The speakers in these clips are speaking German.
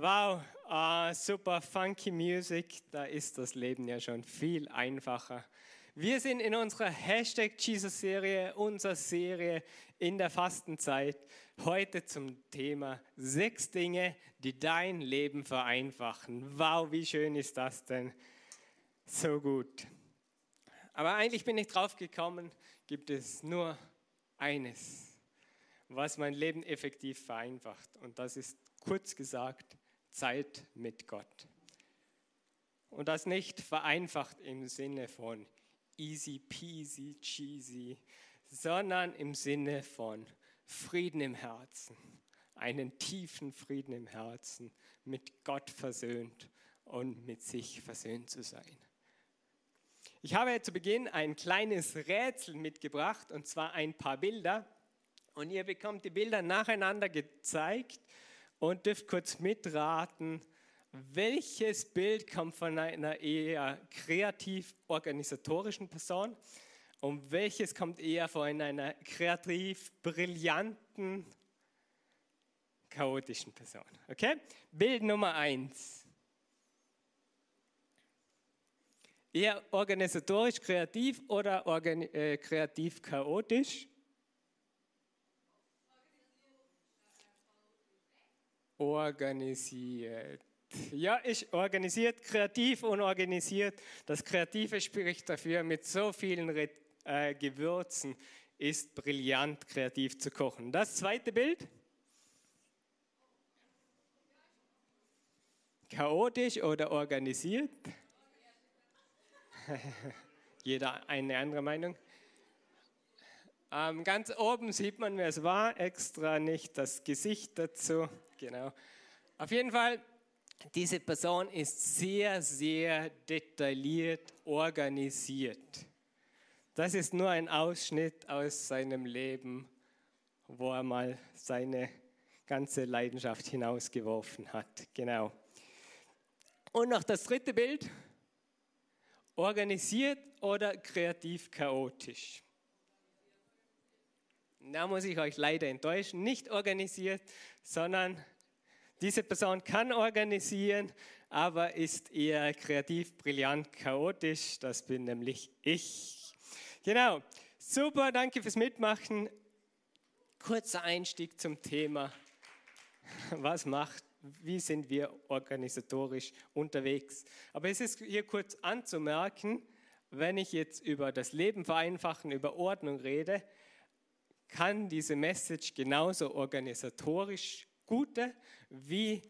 Wow, ah, super funky Music. Da ist das Leben ja schon viel einfacher. Wir sind in unserer Hashtag Jesus Serie, unserer Serie in der Fastenzeit. Heute zum Thema sechs Dinge, die dein Leben vereinfachen. Wow, wie schön ist das denn? So gut. Aber eigentlich bin ich drauf gekommen, gibt es nur eines, was mein Leben effektiv vereinfacht. Und das ist kurz gesagt Zeit mit Gott. Und das nicht vereinfacht im Sinne von easy peasy cheesy, sondern im Sinne von Frieden im Herzen, einen tiefen Frieden im Herzen, mit Gott versöhnt und mit sich versöhnt zu sein. Ich habe zu Beginn ein kleines Rätsel mitgebracht und zwar ein paar Bilder. Und ihr bekommt die Bilder nacheinander gezeigt und dürft kurz mitraten, welches Bild kommt von einer eher kreativ-organisatorischen Person und welches kommt eher von einer kreativ-brillanten, chaotischen Person. Okay? Bild Nummer eins. Eher organisatorisch kreativ oder organi äh, kreativ chaotisch? Organisiert. Ja, ist organisiert, kreativ und organisiert. Das Kreative spricht dafür, mit so vielen äh, Gewürzen ist brillant, kreativ zu kochen. Das zweite Bild. Chaotisch oder organisiert? Jeder eine andere Meinung. Ähm, ganz oben sieht man, wer es war, extra nicht das Gesicht dazu. Genau. Auf jeden Fall, diese Person ist sehr, sehr detailliert organisiert. Das ist nur ein Ausschnitt aus seinem Leben, wo er mal seine ganze Leidenschaft hinausgeworfen hat. Genau. Und noch das dritte Bild. Organisiert oder kreativ chaotisch? Da muss ich euch leider enttäuschen. Nicht organisiert, sondern diese Person kann organisieren, aber ist eher kreativ, brillant, chaotisch. Das bin nämlich ich. Genau. Super, danke fürs Mitmachen. Kurzer Einstieg zum Thema. Was macht wie sind wir organisatorisch unterwegs. Aber es ist hier kurz anzumerken, wenn ich jetzt über das Leben vereinfachen, über Ordnung rede, kann diese Message genauso organisatorisch gute wie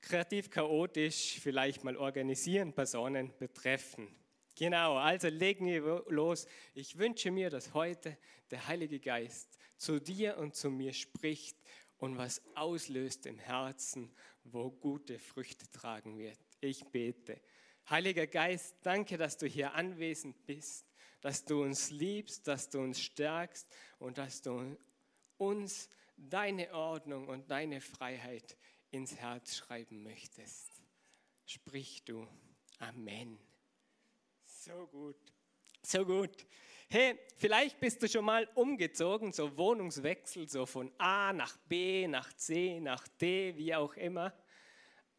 kreativ chaotisch vielleicht mal organisieren Personen betreffen. Genau, also legen wir los. Ich wünsche mir, dass heute der Heilige Geist zu dir und zu mir spricht und was auslöst im Herzen, wo gute Früchte tragen wird. Ich bete. Heiliger Geist, danke, dass du hier anwesend bist, dass du uns liebst, dass du uns stärkst und dass du uns deine Ordnung und deine Freiheit ins Herz schreiben möchtest. Sprich du. Amen. So gut. So gut. Hey, vielleicht bist du schon mal umgezogen, so Wohnungswechsel, so von A nach B, nach C, nach D, wie auch immer.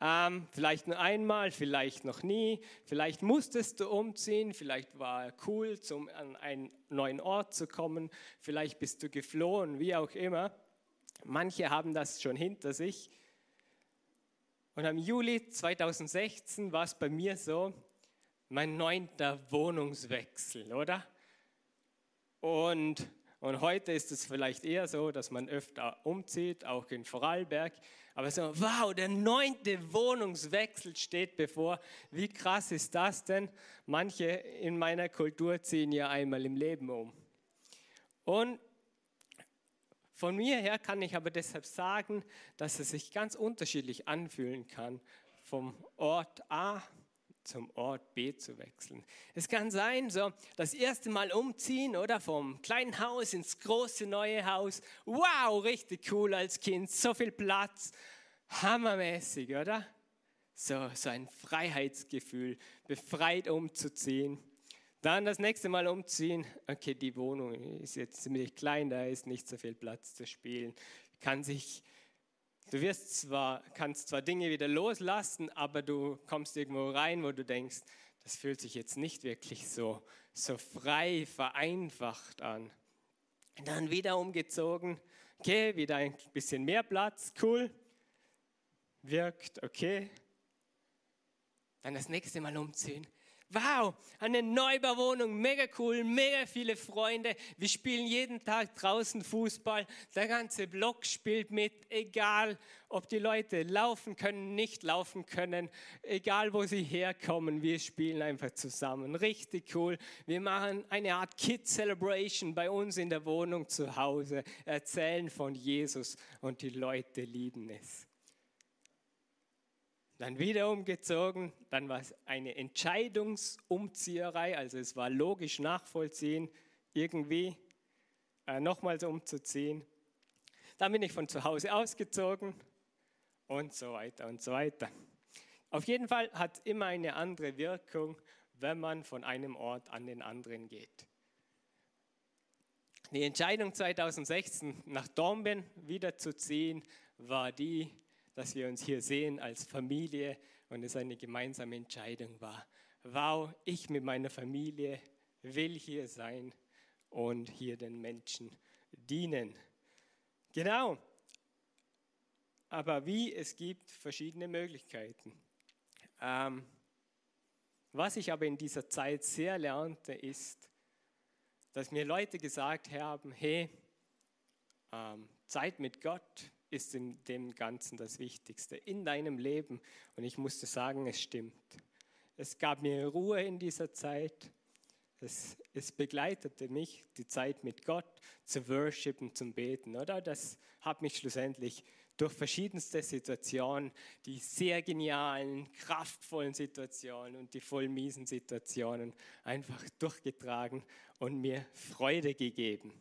Ähm, vielleicht nur einmal, vielleicht noch nie. Vielleicht musstest du umziehen, vielleicht war cool, zum, an einen neuen Ort zu kommen. Vielleicht bist du geflohen, wie auch immer. Manche haben das schon hinter sich. Und am Juli 2016 war es bei mir so, mein neunter Wohnungswechsel, oder? Und Und heute ist es vielleicht eher so, dass man öfter umzieht, auch in Vorarlberg. Aber so, wow, der neunte Wohnungswechsel steht bevor. Wie krass ist das denn? Manche in meiner Kultur ziehen ja einmal im Leben um. Und von mir her kann ich aber deshalb sagen, dass es sich ganz unterschiedlich anfühlen kann, vom Ort A zum Ort B zu wechseln. Es kann sein, so das erste Mal umziehen oder vom kleinen Haus ins große neue Haus. Wow, richtig cool als Kind, so viel Platz, hammermäßig, oder? So, so ein Freiheitsgefühl, befreit umzuziehen. Dann das nächste Mal umziehen. Okay, die Wohnung ist jetzt ziemlich klein, da ist nicht so viel Platz zu spielen. Kann sich Du wirst zwar, kannst zwar Dinge wieder loslassen, aber du kommst irgendwo rein, wo du denkst, das fühlt sich jetzt nicht wirklich so, so frei, vereinfacht an. Und dann wieder umgezogen, okay, wieder ein bisschen mehr Platz, cool, wirkt, okay. Dann das nächste Mal umziehen, Wow, eine Neubauwohnung, mega cool, mega viele Freunde. Wir spielen jeden Tag draußen Fußball. Der ganze Block spielt mit, egal ob die Leute laufen können, nicht laufen können, egal wo sie herkommen. Wir spielen einfach zusammen. Richtig cool. Wir machen eine Art Kid Celebration bei uns in der Wohnung zu Hause, erzählen von Jesus und die Leute lieben es dann wieder umgezogen, dann war es eine Entscheidungsumzieherei, also es war logisch nachvollziehen, irgendwie äh, nochmals umzuziehen. Dann bin ich von zu Hause ausgezogen und so weiter und so weiter. Auf jeden Fall hat es immer eine andere Wirkung, wenn man von einem Ort an den anderen geht. Die Entscheidung 2016 nach Dornbirn wiederzuziehen war die, dass wir uns hier sehen als Familie und es eine gemeinsame Entscheidung war. Wow, ich mit meiner Familie will hier sein und hier den Menschen dienen. Genau. Aber wie? Es gibt verschiedene Möglichkeiten. Ähm, was ich aber in dieser Zeit sehr lernte, ist, dass mir Leute gesagt haben, hey, ähm, Zeit mit Gott ist in dem Ganzen das Wichtigste, in deinem Leben. Und ich musste sagen, es stimmt. Es gab mir Ruhe in dieser Zeit. Es, es begleitete mich, die Zeit mit Gott zu worshipen, zum Beten, oder? Das hat mich schlussendlich durch verschiedenste Situationen, die sehr genialen, kraftvollen Situationen und die voll miesen Situationen einfach durchgetragen und mir Freude gegeben.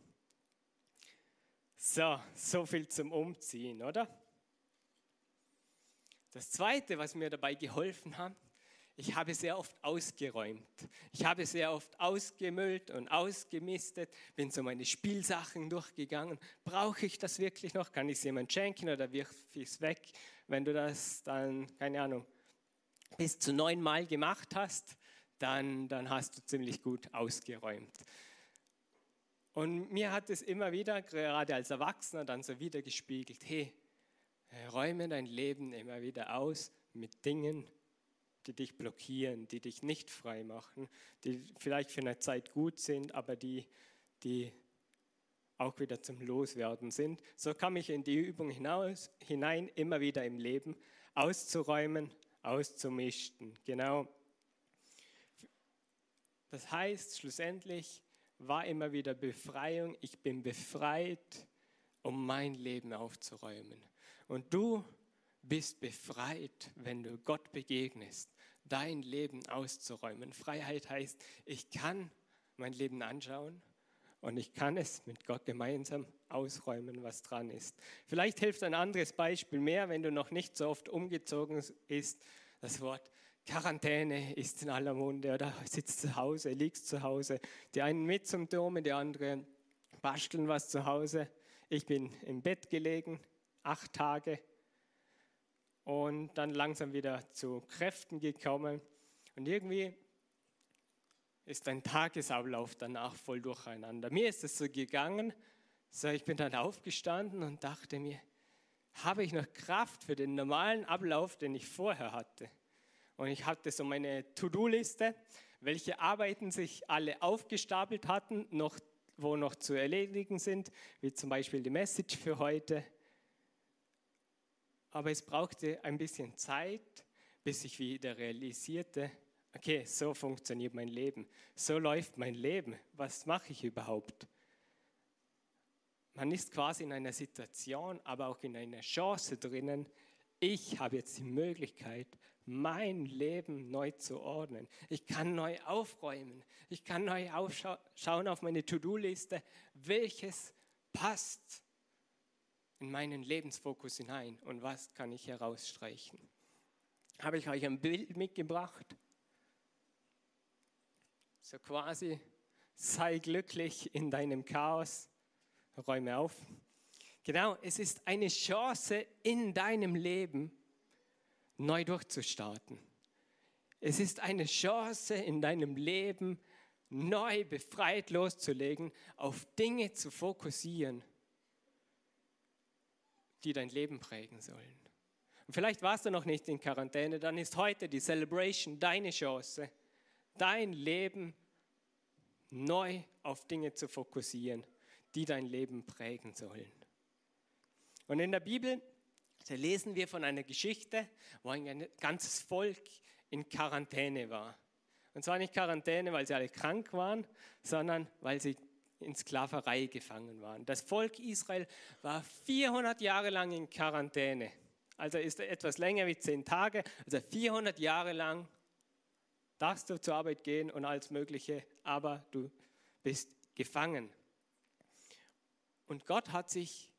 So, so viel zum Umziehen, oder? Das Zweite, was mir dabei geholfen hat, ich habe sehr oft ausgeräumt. Ich habe sehr oft ausgemüllt und ausgemistet, bin so meine Spielsachen durchgegangen. Brauche ich das wirklich noch? Kann ich es jemand schenken oder wirf ich es weg? Wenn du das dann, keine Ahnung, bis zu neunmal gemacht hast, dann, dann hast du ziemlich gut ausgeräumt. Und mir hat es immer wieder, gerade als Erwachsener, dann so wieder gespiegelt, hey, räume dein Leben immer wieder aus mit Dingen, die dich blockieren, die dich nicht frei machen, die vielleicht für eine Zeit gut sind, aber die, die auch wieder zum Loswerden sind. So kam ich in die Übung hinaus, hinein, immer wieder im Leben auszuräumen, auszumischen. Genau. Das heißt schlussendlich, war immer wieder Befreiung. Ich bin befreit, um mein Leben aufzuräumen. Und du bist befreit, wenn du Gott begegnest, dein Leben auszuräumen. Freiheit heißt, ich kann mein Leben anschauen und ich kann es mit Gott gemeinsam ausräumen, was dran ist. Vielleicht hilft ein anderes Beispiel mehr, wenn du noch nicht so oft umgezogen bist, das Wort Quarantäne ist in aller Munde oder sitzt zu Hause, liegst zu Hause. Die einen mit zum Dom, die anderen basteln was zu Hause. Ich bin im Bett gelegen, acht Tage und dann langsam wieder zu Kräften gekommen. Und irgendwie ist ein Tagesablauf danach voll durcheinander. Mir ist es so gegangen, so ich bin dann aufgestanden und dachte mir, habe ich noch Kraft für den normalen Ablauf, den ich vorher hatte? Und ich hatte so meine To-Do-Liste, welche Arbeiten sich alle aufgestapelt hatten, noch wo noch zu erledigen sind, wie zum Beispiel die Message für heute. Aber es brauchte ein bisschen Zeit, bis ich wieder realisierte, okay, so funktioniert mein Leben, so läuft mein Leben, was mache ich überhaupt? Man ist quasi in einer Situation, aber auch in einer Chance drinnen, ich habe jetzt die Möglichkeit, mein Leben neu zu ordnen. Ich kann neu aufräumen. Ich kann neu schauen auf meine To-Do-Liste, welches passt in meinen Lebensfokus hinein und was kann ich herausstreichen. Habe ich euch ein Bild mitgebracht? So quasi, sei glücklich in deinem Chaos, räume auf. Genau, es ist eine Chance in deinem Leben, neu durchzustarten. Es ist eine Chance in deinem Leben, neu befreit loszulegen, auf Dinge zu fokussieren, die dein Leben prägen sollen. Und vielleicht warst du noch nicht in Quarantäne, dann ist heute die Celebration deine Chance, dein Leben neu auf Dinge zu fokussieren, die dein Leben prägen sollen. Und in der Bibel da lesen wir von einer Geschichte, wo ein ganzes Volk in Quarantäne war. Und zwar nicht Quarantäne, weil sie alle krank waren, sondern weil sie in Sklaverei gefangen waren. Das Volk Israel war 400 Jahre lang in Quarantäne. Also ist etwas länger wie zehn Tage. Also 400 Jahre lang darfst du zur Arbeit gehen und alles Mögliche, aber du bist gefangen. Und Gott hat sich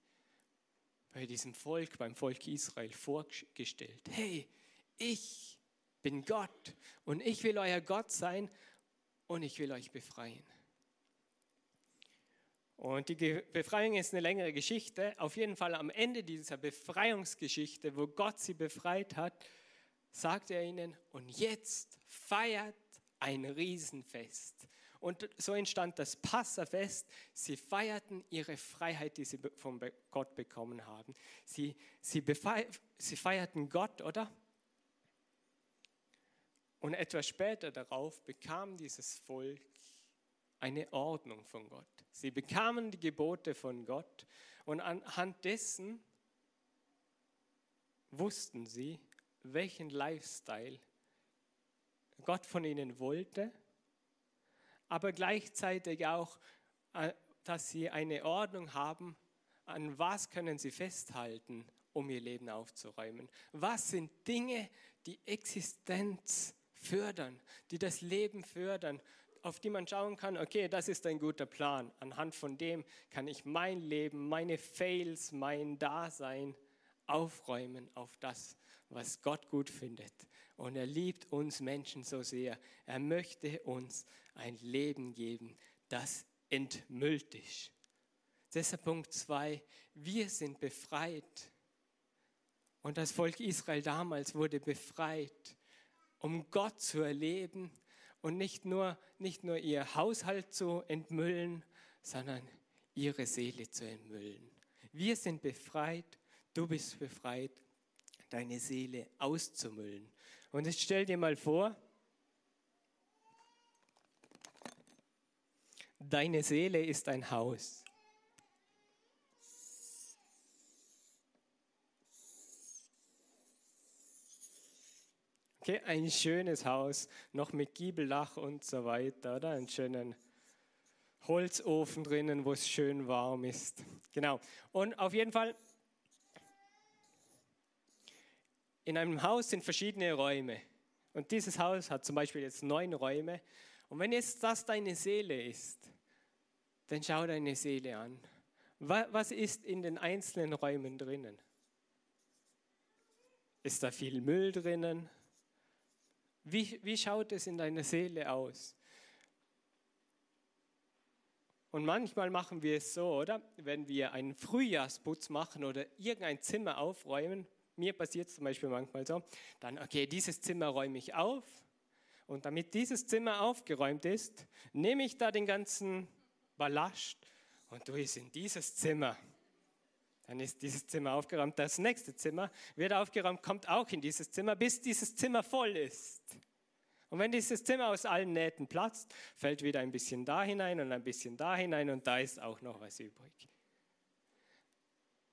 bei diesem Volk, beim Volk Israel vorgestellt. Hey, ich bin Gott und ich will euer Gott sein und ich will euch befreien. Und die Befreiung ist eine längere Geschichte. Auf jeden Fall am Ende dieser Befreiungsgeschichte, wo Gott sie befreit hat, sagt er ihnen, und jetzt feiert ein Riesenfest. Und so entstand das Passafest. Sie feierten ihre Freiheit, die sie von Gott bekommen haben. Sie, sie, sie feierten Gott, oder? Und etwas später darauf bekam dieses Volk eine Ordnung von Gott. Sie bekamen die Gebote von Gott und anhand dessen wussten sie, welchen Lifestyle Gott von ihnen wollte aber gleichzeitig auch, äh, dass sie eine Ordnung haben, an was können sie festhalten, um ihr Leben aufzuräumen. Was sind Dinge, die Existenz fördern, die das Leben fördern, auf die man schauen kann, okay, das ist ein guter Plan. Anhand von dem kann ich mein Leben, meine Fails, mein Dasein aufräumen auf das, was Gott gut findet. Und er liebt uns Menschen so sehr. Er möchte uns ein Leben geben, das entmüllt ist. Deshalb Punkt 2, wir sind befreit. Und das Volk Israel damals wurde befreit, um Gott zu erleben und nicht nur, nicht nur ihr Haushalt zu entmüllen, sondern ihre Seele zu entmüllen. Wir sind befreit, du bist befreit, deine Seele auszumüllen. Und jetzt stell dir mal vor, Deine Seele ist ein Haus. Okay, ein schönes Haus, noch mit Giebeldach und so weiter, oder? Einen schönen Holzofen drinnen, wo es schön warm ist. Genau. Und auf jeden Fall, in einem Haus sind verschiedene Räume. Und dieses Haus hat zum Beispiel jetzt neun Räume. Und wenn jetzt das deine Seele ist, dann schau deine Seele an. Was ist in den einzelnen Räumen drinnen? Ist da viel Müll drinnen? Wie, wie schaut es in deiner Seele aus? Und manchmal machen wir es so, oder? Wenn wir einen Frühjahrsputz machen oder irgendein Zimmer aufräumen, mir passiert es zum Beispiel manchmal so, dann, okay, dieses Zimmer räume ich auf. Und damit dieses Zimmer aufgeräumt ist, nehme ich da den ganzen Ballast und du bist in dieses Zimmer. Dann ist dieses Zimmer aufgeräumt. Das nächste Zimmer wird aufgeräumt, kommt auch in dieses Zimmer, bis dieses Zimmer voll ist. Und wenn dieses Zimmer aus allen Nähten platzt, fällt wieder ein bisschen da hinein und ein bisschen da hinein und da ist auch noch was übrig.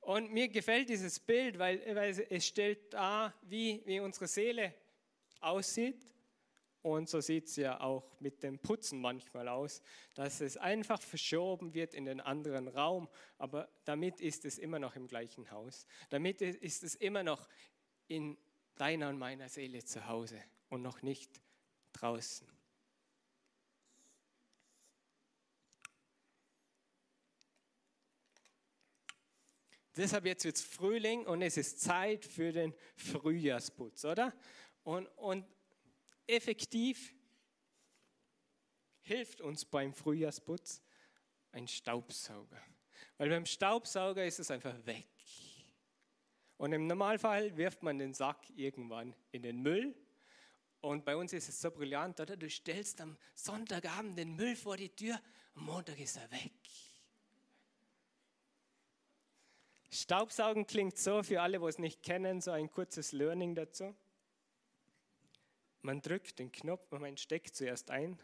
Und mir gefällt dieses Bild, weil, weil es stellt dar, wie, wie unsere Seele aussieht. Und so sieht es ja auch mit dem Putzen manchmal aus, dass es einfach verschoben wird in den anderen Raum, aber damit ist es immer noch im gleichen Haus. Damit ist es immer noch in deiner und meiner Seele zu Hause und noch nicht draußen. Deshalb jetzt wird es Frühling und es ist Zeit für den Frühjahrsputz, oder? Und, und effektiv hilft uns beim Frühjahrsputz ein Staubsauger. Weil beim Staubsauger ist es einfach weg. Und im Normalfall wirft man den Sack irgendwann in den Müll. Und bei uns ist es so brillant, oder? Du stellst am Sonntagabend den Müll vor die Tür, am Montag ist er weg. Staubsaugen klingt so für alle, die es nicht kennen, so ein kurzes Learning dazu. Man drückt den Knopf, man steckt zuerst ein.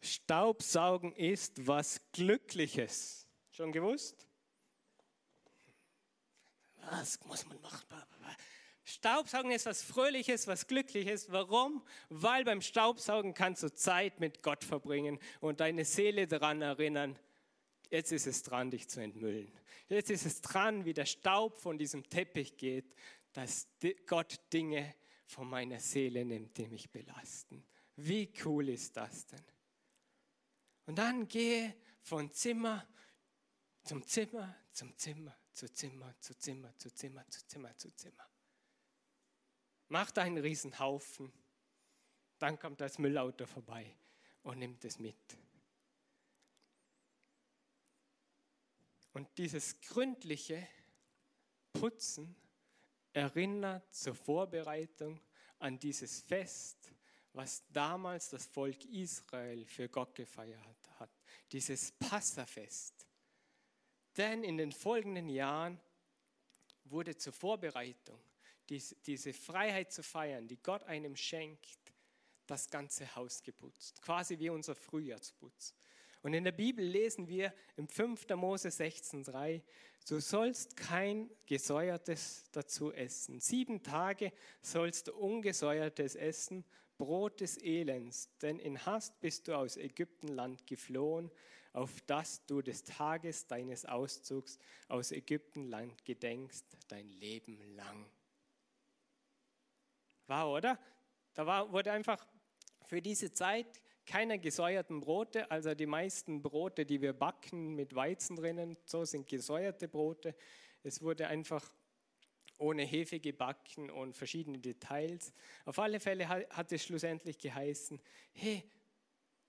Staubsaugen ist was Glückliches. Schon gewusst? Was muss man machen? Staubsaugen ist was Fröhliches, was Glückliches. Warum? Weil beim Staubsaugen kannst du Zeit mit Gott verbringen und deine Seele daran erinnern, jetzt ist es dran, dich zu entmüllen. Jetzt ist es dran, wie der Staub von diesem Teppich geht, dass Gott Dinge von meiner Seele nimmt, die mich belasten. Wie cool ist das denn? Und dann gehe von Zimmer zum Zimmer, zum Zimmer, zu Zimmer, zu Zimmer, zu Zimmer, zu Zimmer, zu Zimmer macht einen Riesenhaufen, dann kommt das Müllauto vorbei und nimmt es mit. Und dieses gründliche Putzen erinnert zur Vorbereitung an dieses Fest, was damals das Volk Israel für Gott gefeiert hat, dieses Passafest. Denn in den folgenden Jahren wurde zur Vorbereitung diese Freiheit zu feiern, die Gott einem schenkt, das ganze Haus geputzt. Quasi wie unser Frühjahrsputz. Und in der Bibel lesen wir im 5. Mose 16,3, du sollst kein Gesäuertes dazu essen. Sieben Tage sollst du ungesäuertes essen, Brot des Elends, denn in Hast bist du aus Ägyptenland geflohen, auf das du des Tages deines Auszugs aus Ägyptenland gedenkst, dein Leben lang. Wow, oder? Da war, wurde einfach für diese Zeit keine gesäuerten Brote, also die meisten Brote, die wir backen mit Weizen drinnen, so sind gesäuerte Brote. Es wurde einfach ohne Hefe gebacken und verschiedene Details. Auf alle Fälle hat es schlussendlich geheißen, hey,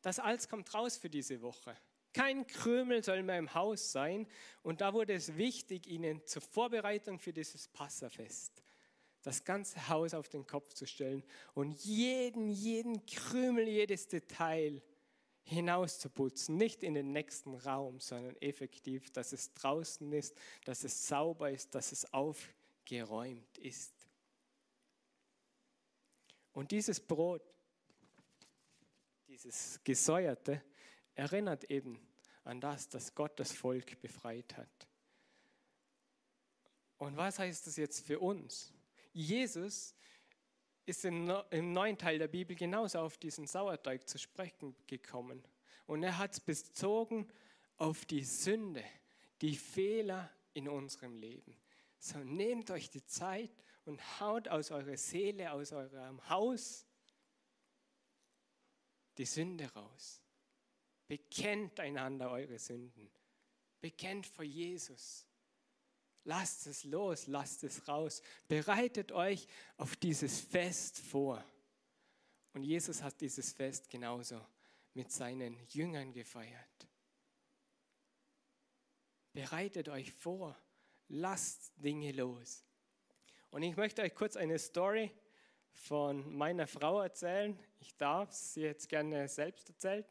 das alles kommt raus für diese Woche. Kein Krümel soll mehr im Haus sein. Und da wurde es wichtig, ihnen zur Vorbereitung für dieses Passafest das ganze Haus auf den Kopf zu stellen und jeden, jeden Krümel, jedes Detail hinauszuputzen. Nicht in den nächsten Raum, sondern effektiv, dass es draußen ist, dass es sauber ist, dass es aufgeräumt ist. Und dieses Brot, dieses Gesäuerte, erinnert eben an das, dass Gott das Volk befreit hat. Und was heißt das jetzt für uns? Jesus ist im neuen Teil der Bibel genauso auf diesen Sauerteig zu sprechen gekommen. Und er hat es bezogen auf die Sünde, die Fehler in unserem Leben. So nehmt euch die Zeit und haut aus eurer Seele, aus eurem Haus die Sünde raus. Bekennt einander eure Sünden. Bekennt vor Jesus. Lasst es los, lasst es raus. Bereitet euch auf dieses Fest vor. Und Jesus hat dieses Fest genauso mit seinen Jüngern gefeiert. Bereitet euch vor, lasst Dinge los. Und ich möchte euch kurz eine Story von meiner Frau erzählen. Ich darf sie jetzt gerne selbst erzählen.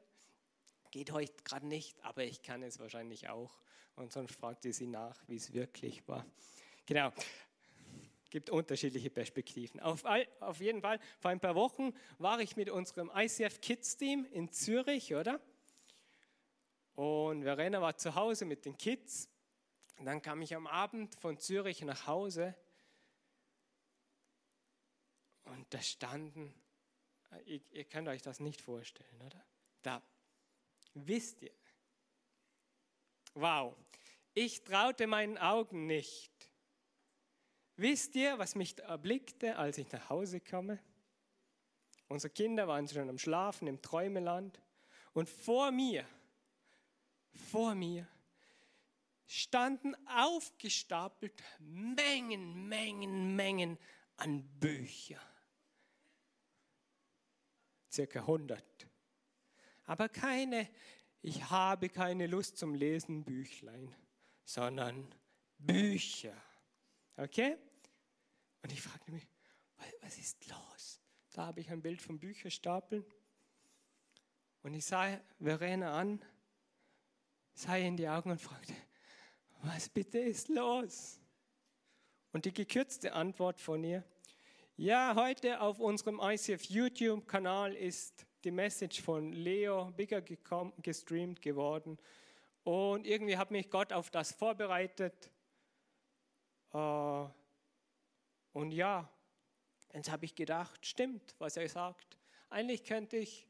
Geht heute gerade nicht, aber ich kann es wahrscheinlich auch. Und sonst fragt ihr sie nach, wie es wirklich war. Genau. Gibt unterschiedliche Perspektiven. Auf, auf jeden Fall, vor ein paar Wochen war ich mit unserem ICF Kids Team in Zürich, oder? Und Verena war zu Hause mit den Kids. Und dann kam ich am Abend von Zürich nach Hause. Und da standen, ihr, ihr könnt euch das nicht vorstellen, oder? Da, wisst ihr, wow, ich traute meinen Augen nicht. Wisst ihr, was mich erblickte, als ich nach Hause komme? Unsere Kinder waren schon am Schlafen im Träumeland und vor mir, vor mir standen aufgestapelt Mengen, Mengen, Mengen an Büchern. Circa 100. Aber keine, ich habe keine Lust zum Lesen Büchlein, sondern Bücher. Okay? Und ich fragte mich, was ist los? Da habe ich ein Bild vom Bücherstapeln. Und ich sah Verena an, sah ihr in die Augen und fragte, was bitte ist los? Und die gekürzte Antwort von ihr, ja, heute auf unserem ICF YouTube-Kanal ist die Message von Leo Bigger gestreamt geworden. Und irgendwie hat mich Gott auf das vorbereitet. Äh, und ja, jetzt habe ich gedacht, stimmt, was er sagt. Eigentlich könnte ich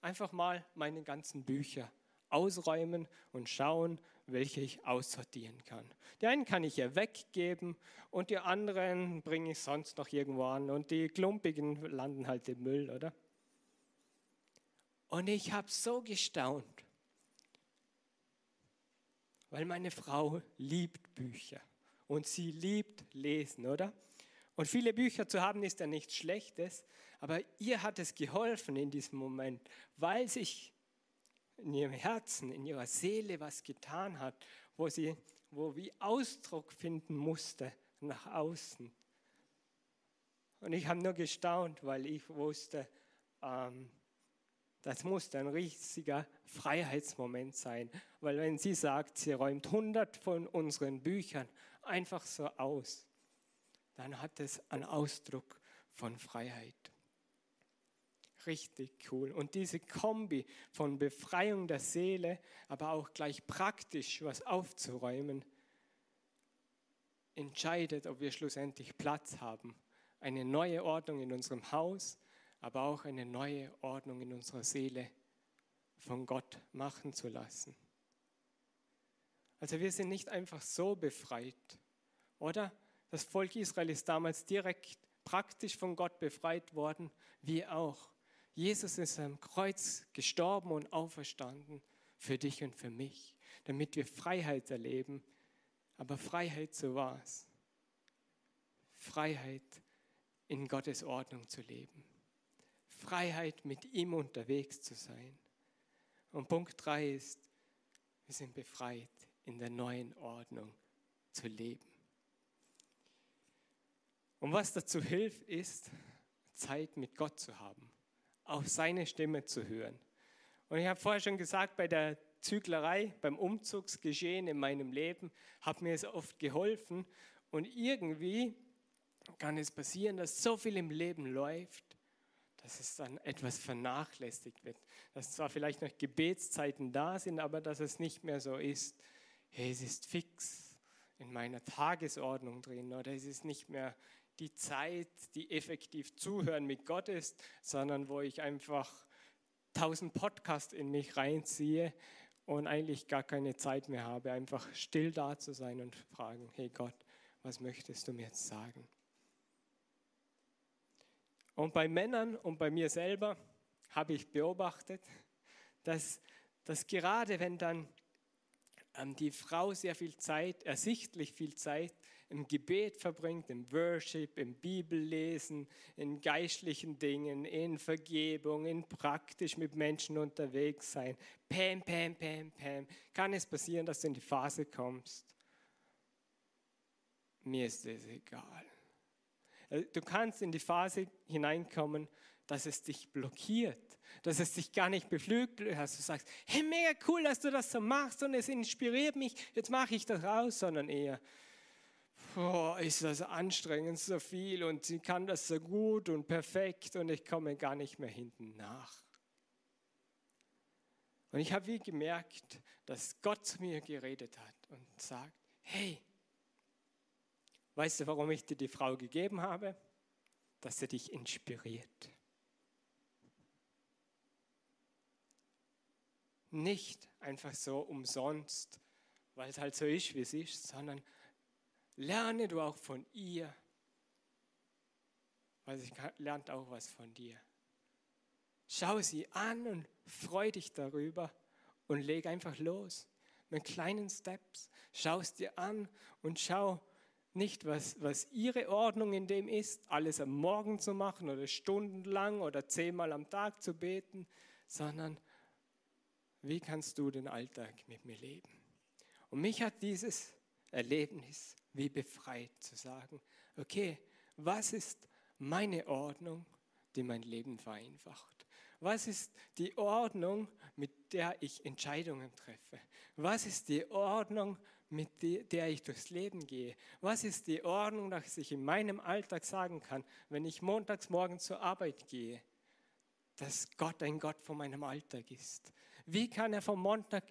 einfach mal meine ganzen Bücher ausräumen und schauen, welche ich aussortieren kann. Die einen kann ich ja weggeben und die anderen bringe ich sonst noch irgendwo an und die klumpigen landen halt im Müll, oder? Und ich habe so gestaunt, weil meine Frau liebt Bücher und sie liebt Lesen, oder? Und viele Bücher zu haben ist ja nichts Schlechtes, aber ihr hat es geholfen in diesem Moment, weil sich in ihrem Herzen, in ihrer Seele was getan hat, wo sie wo wie Ausdruck finden musste nach außen. Und ich habe nur gestaunt, weil ich wusste, ähm, das muss ein riesiger Freiheitsmoment sein. Weil wenn sie sagt, sie räumt 100 von unseren Büchern einfach so aus, dann hat es einen Ausdruck von Freiheit. Richtig cool. Und diese Kombi von Befreiung der Seele, aber auch gleich praktisch was aufzuräumen, entscheidet, ob wir schlussendlich Platz haben. Eine neue Ordnung in unserem Haus, aber auch eine neue Ordnung in unserer Seele von Gott machen zu lassen. Also wir sind nicht einfach so befreit, oder? Das Volk Israel ist damals direkt praktisch von Gott befreit worden, wir auch. Jesus ist am Kreuz gestorben und auferstanden für dich und für mich, damit wir Freiheit erleben. Aber Freiheit zu was? Freiheit in Gottes Ordnung zu leben. Freiheit, mit ihm unterwegs zu sein. Und Punkt 3 ist, wir sind befreit, in der neuen Ordnung zu leben. Und was dazu hilft, ist, Zeit mit Gott zu haben, auf seine Stimme zu hören. Und ich habe vorher schon gesagt, bei der Züglerei, beim Umzugsgeschehen in meinem Leben, hat mir es oft geholfen. Und irgendwie kann es passieren, dass so viel im Leben läuft, dass es dann etwas vernachlässigt wird. Dass zwar vielleicht noch Gebetszeiten da sind, aber dass es nicht mehr so ist, hey, es ist fix in meiner Tagesordnung drin oder es ist nicht mehr die Zeit, die effektiv zuhören mit Gott ist, sondern wo ich einfach tausend Podcasts in mich reinziehe und eigentlich gar keine Zeit mehr habe, einfach still da zu sein und fragen, hey Gott, was möchtest du mir jetzt sagen? Und bei Männern und bei mir selber habe ich beobachtet, dass, dass gerade wenn dann ähm, die Frau sehr viel Zeit, ersichtlich viel Zeit im Gebet verbringt, im Worship, im Bibellesen, in geistlichen Dingen, in Vergebung, in praktisch mit Menschen unterwegs sein. Pam, pam, pam, pam. Kann es passieren, dass du in die Phase kommst? Mir ist es egal. Äh, du kannst in die Phase hineinkommen, dass es dich blockiert, dass es dich gar nicht beflügelt, dass du sagst, hey, mega cool, dass du das so machst und es inspiriert mich, jetzt mache ich das raus, sondern eher, boah, ist das anstrengend, so viel und sie kann das so gut und perfekt und ich komme gar nicht mehr hinten nach. Und ich habe wie gemerkt, dass Gott zu mir geredet hat und sagt, hey, weißt du, warum ich dir die Frau gegeben habe? Dass sie dich inspiriert. Nicht einfach so umsonst, weil es halt so ist, wie es ist, sondern lerne du auch von ihr, weil sie lernt auch was von dir. Schau sie an und freu dich darüber und leg einfach los mit kleinen Steps. Schau es dir an und schau nicht, was, was ihre Ordnung in dem ist, alles am Morgen zu machen oder stundenlang oder zehnmal am Tag zu beten, sondern wie kannst du den Alltag mit mir leben? Und mich hat dieses Erlebnis wie befreit zu sagen, okay, was ist meine Ordnung, die mein Leben vereinfacht? Was ist die Ordnung, mit der ich Entscheidungen treffe? Was ist die Ordnung, mit der ich durchs Leben gehe? Was ist die Ordnung, dass ich in meinem Alltag sagen kann, wenn ich montags morgen zur Arbeit gehe, dass Gott ein Gott von meinem Alltag ist? Wie kann er vom Montag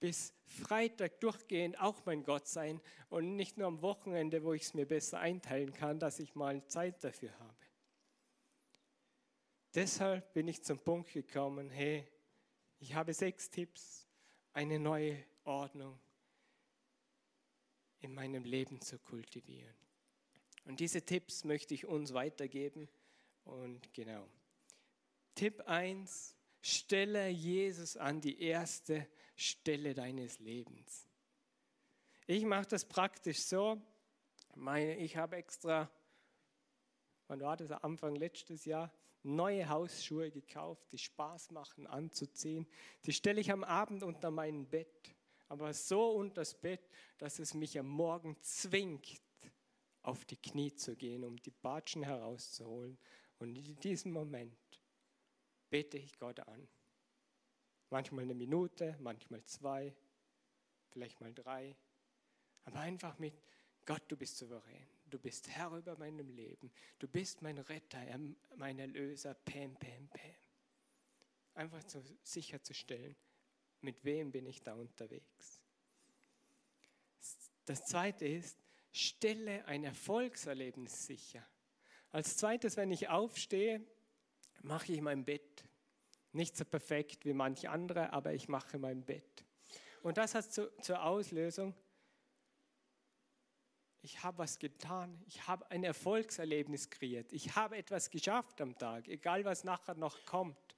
bis Freitag durchgehend auch mein Gott sein und nicht nur am Wochenende, wo ich es mir besser einteilen kann, dass ich mal Zeit dafür habe? Deshalb bin ich zum Punkt gekommen, hey, ich habe sechs Tipps, eine neue Ordnung in meinem Leben zu kultivieren. Und diese Tipps möchte ich uns weitergeben. Und genau. Tipp 1, stelle Jesus an die erste Stelle deines Lebens. Ich mache das praktisch so. Meine, ich habe extra, wann war das, Anfang letztes Jahr, neue Hausschuhe gekauft, die Spaß machen anzuziehen. Die stelle ich am Abend unter mein Bett, aber so unter das Bett, dass es mich am Morgen zwingt, auf die Knie zu gehen, um die Batschen herauszuholen. Und in diesem Moment bete ich Gott an. Manchmal eine Minute, manchmal zwei, vielleicht mal drei. Aber einfach mit Gott, du bist souverän. Du bist Herr über meinem Leben. Du bist mein Retter, mein Erlöser. Pam, pam, pam. Einfach so sicherzustellen, mit wem bin ich da unterwegs. Das zweite ist, stelle ein Erfolgserlebnis sicher. Als zweites, wenn ich aufstehe, mache ich mein Bett. Nicht so perfekt wie manche andere, aber ich mache mein Bett. Und das hat zu, zur Auslösung, ich habe was getan, ich habe ein Erfolgserlebnis kreiert, ich habe etwas geschafft am Tag, egal was nachher noch kommt.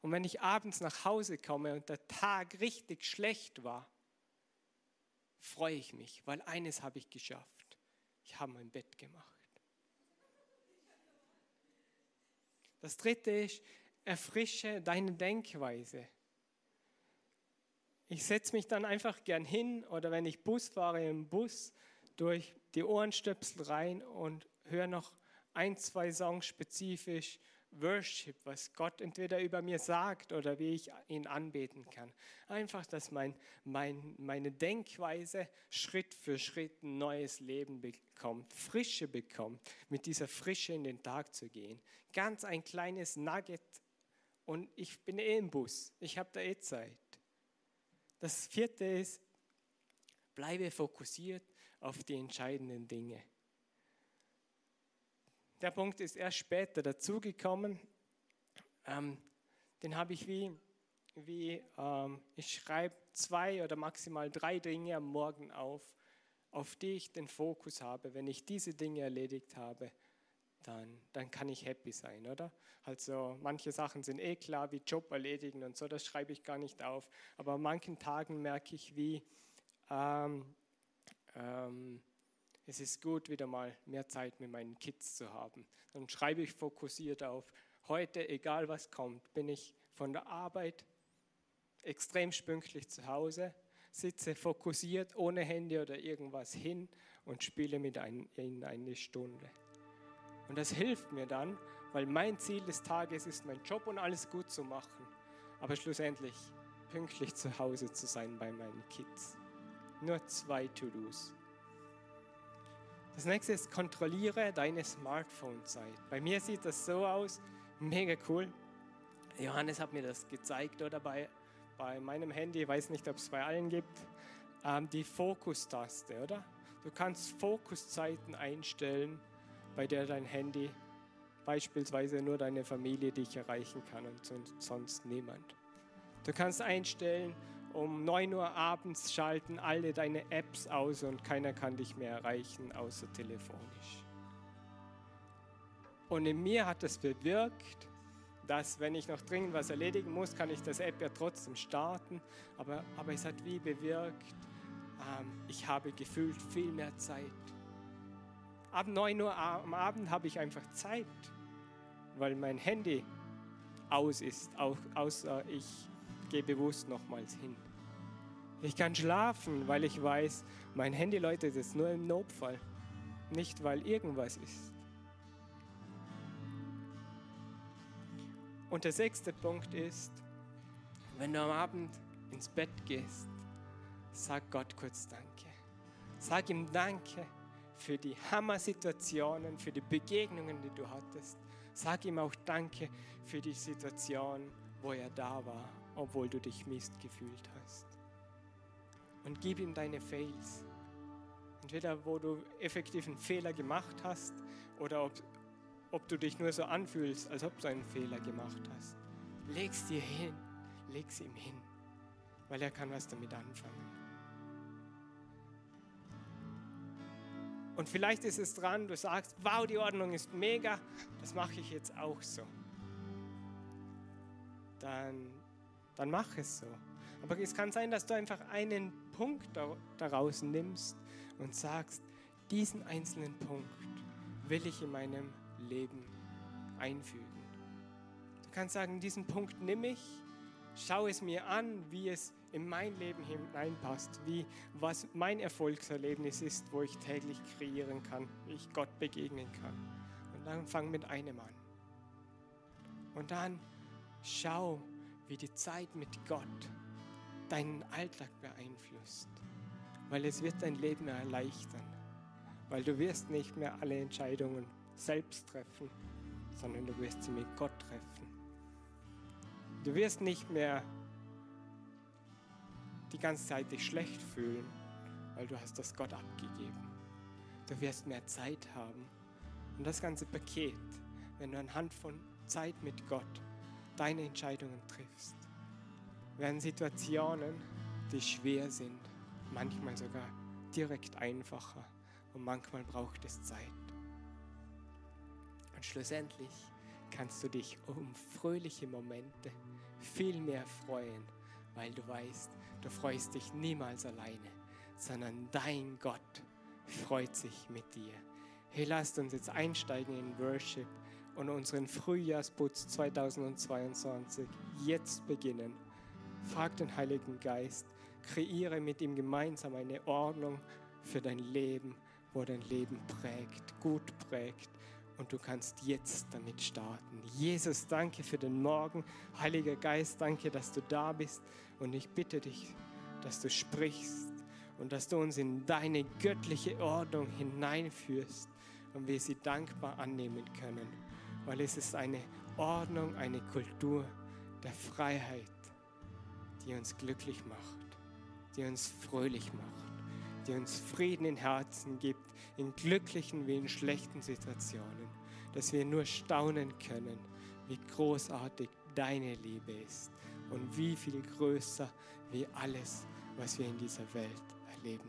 Und wenn ich abends nach Hause komme und der Tag richtig schlecht war, freue ich mich, weil eines habe ich geschafft. Ich habe mein Bett gemacht. Das dritte ist, erfrische deine Denkweise. Ich setze mich dann einfach gern hin oder wenn ich Bus fahre im Bus, durch die Ohrenstöpsel rein und höre noch ein, zwei Songs spezifisch Worship, was Gott entweder über mir sagt oder wie ich ihn anbeten kann. Einfach, dass mein, mein, meine Denkweise Schritt für Schritt ein neues Leben bekommt, Frische bekommt, mit dieser Frische in den Tag zu gehen. Ganz ein kleines Nugget und ich bin eh im Bus, ich habe da eh Zeit. Das vierte ist, bleibe fokussiert auf die entscheidenden Dinge. Der Punkt ist erst später dazugekommen. Ähm, den habe ich wie, wie ähm, ich schreibe zwei oder maximal drei Dinge am Morgen auf, auf die ich den Fokus habe. Wenn ich diese Dinge erledigt habe, dann, dann kann ich happy sein, oder? Also manche Sachen sind eh klar, wie Job erledigen und so, das schreibe ich gar nicht auf. Aber an manchen Tagen merke ich, wie ähm, ähm, es ist gut, wieder mal mehr Zeit mit meinen Kids zu haben. Dann schreibe ich fokussiert auf, heute, egal was kommt, bin ich von der Arbeit extrem pünktlich zu Hause, sitze fokussiert ohne Handy oder irgendwas hin und spiele mit ihnen eine Stunde. Und das hilft mir dann, weil mein Ziel des Tages ist, meinen Job und alles gut zu machen, aber schlussendlich pünktlich zu Hause zu sein bei meinen Kids. Nur zwei To-Dos. Das nächste ist, kontrolliere deine Smartphone-Zeit. Bei mir sieht das so aus, mega cool. Johannes hat mir das gezeigt oder bei, bei meinem Handy, ich weiß nicht, ob es bei allen gibt, ähm, die Fokustaste, oder? Du kannst Fokuszeiten einstellen, bei der dein Handy beispielsweise nur deine Familie dich erreichen kann und sonst niemand. Du kannst einstellen, um 9 Uhr abends schalten alle deine Apps aus und keiner kann dich mehr erreichen, außer telefonisch. Und in mir hat es bewirkt, dass wenn ich noch dringend was erledigen muss, kann ich das App ja trotzdem starten. Aber, aber es hat wie bewirkt, ähm, ich habe gefühlt viel mehr Zeit. Ab 9 Uhr am Abend habe ich einfach Zeit, weil mein Handy aus ist, auch, außer ich gehe bewusst nochmals hin. Ich kann schlafen, weil ich weiß, mein Handy läutet jetzt nur im Notfall, nicht weil irgendwas ist. Und der sechste Punkt ist, wenn du am Abend ins Bett gehst, sag Gott kurz Danke. Sag ihm Danke für die Hammer-Situationen, für die Begegnungen, die du hattest. Sag ihm auch Danke für die Situation, wo er da war, obwohl du dich Mist gefühlt hast. Und gib ihm deine Fails. Entweder wo du effektiv einen Fehler gemacht hast oder ob, ob du dich nur so anfühlst, als ob du einen Fehler gemacht hast. Leg's dir hin, leg's ihm hin, weil er kann was damit anfangen. Und vielleicht ist es dran, du sagst, wow, die Ordnung ist mega, das mache ich jetzt auch so. Dann, dann mach es so. Aber es kann sein, dass du einfach einen Punkt daraus nimmst und sagst, diesen einzelnen Punkt will ich in meinem Leben einfügen. Du kannst sagen, diesen Punkt nehme ich, schau es mir an, wie es in mein Leben hineinpasst, wie was mein Erfolgserlebnis ist, wo ich täglich kreieren kann, wie ich Gott begegnen kann. Und dann fang mit einem an. Und dann schau, wie die Zeit mit Gott deinen Alltag beeinflusst, weil es wird dein Leben erleichtern, weil du wirst nicht mehr alle Entscheidungen selbst treffen, sondern du wirst sie mit Gott treffen. Du wirst nicht mehr die ganze Zeit dich schlecht fühlen, weil du hast das Gott abgegeben. Du wirst mehr Zeit haben. Und das ganze Paket, wenn du anhand von Zeit mit Gott deine Entscheidungen triffst, werden Situationen, die schwer sind, manchmal sogar direkt einfacher und manchmal braucht es Zeit. Und schlussendlich kannst du dich um fröhliche Momente viel mehr freuen, weil du weißt, Du freust dich niemals alleine, sondern dein Gott freut sich mit dir. Hey, lasst uns jetzt einsteigen in Worship und unseren Frühjahrsputz 2022 jetzt beginnen. Frag den Heiligen Geist, kreiere mit ihm gemeinsam eine Ordnung für dein Leben, wo dein Leben prägt, gut prägt und du kannst jetzt damit starten. Jesus, danke für den Morgen. Heiliger Geist, danke, dass du da bist. Und ich bitte dich, dass du sprichst und dass du uns in deine göttliche Ordnung hineinführst und wir sie dankbar annehmen können, weil es ist eine Ordnung, eine Kultur der Freiheit, die uns glücklich macht, die uns fröhlich macht, die uns Frieden in Herzen gibt, in glücklichen wie in schlechten Situationen, dass wir nur staunen können, wie großartig deine Liebe ist und wie viel größer wie alles, was wir in dieser Welt erleben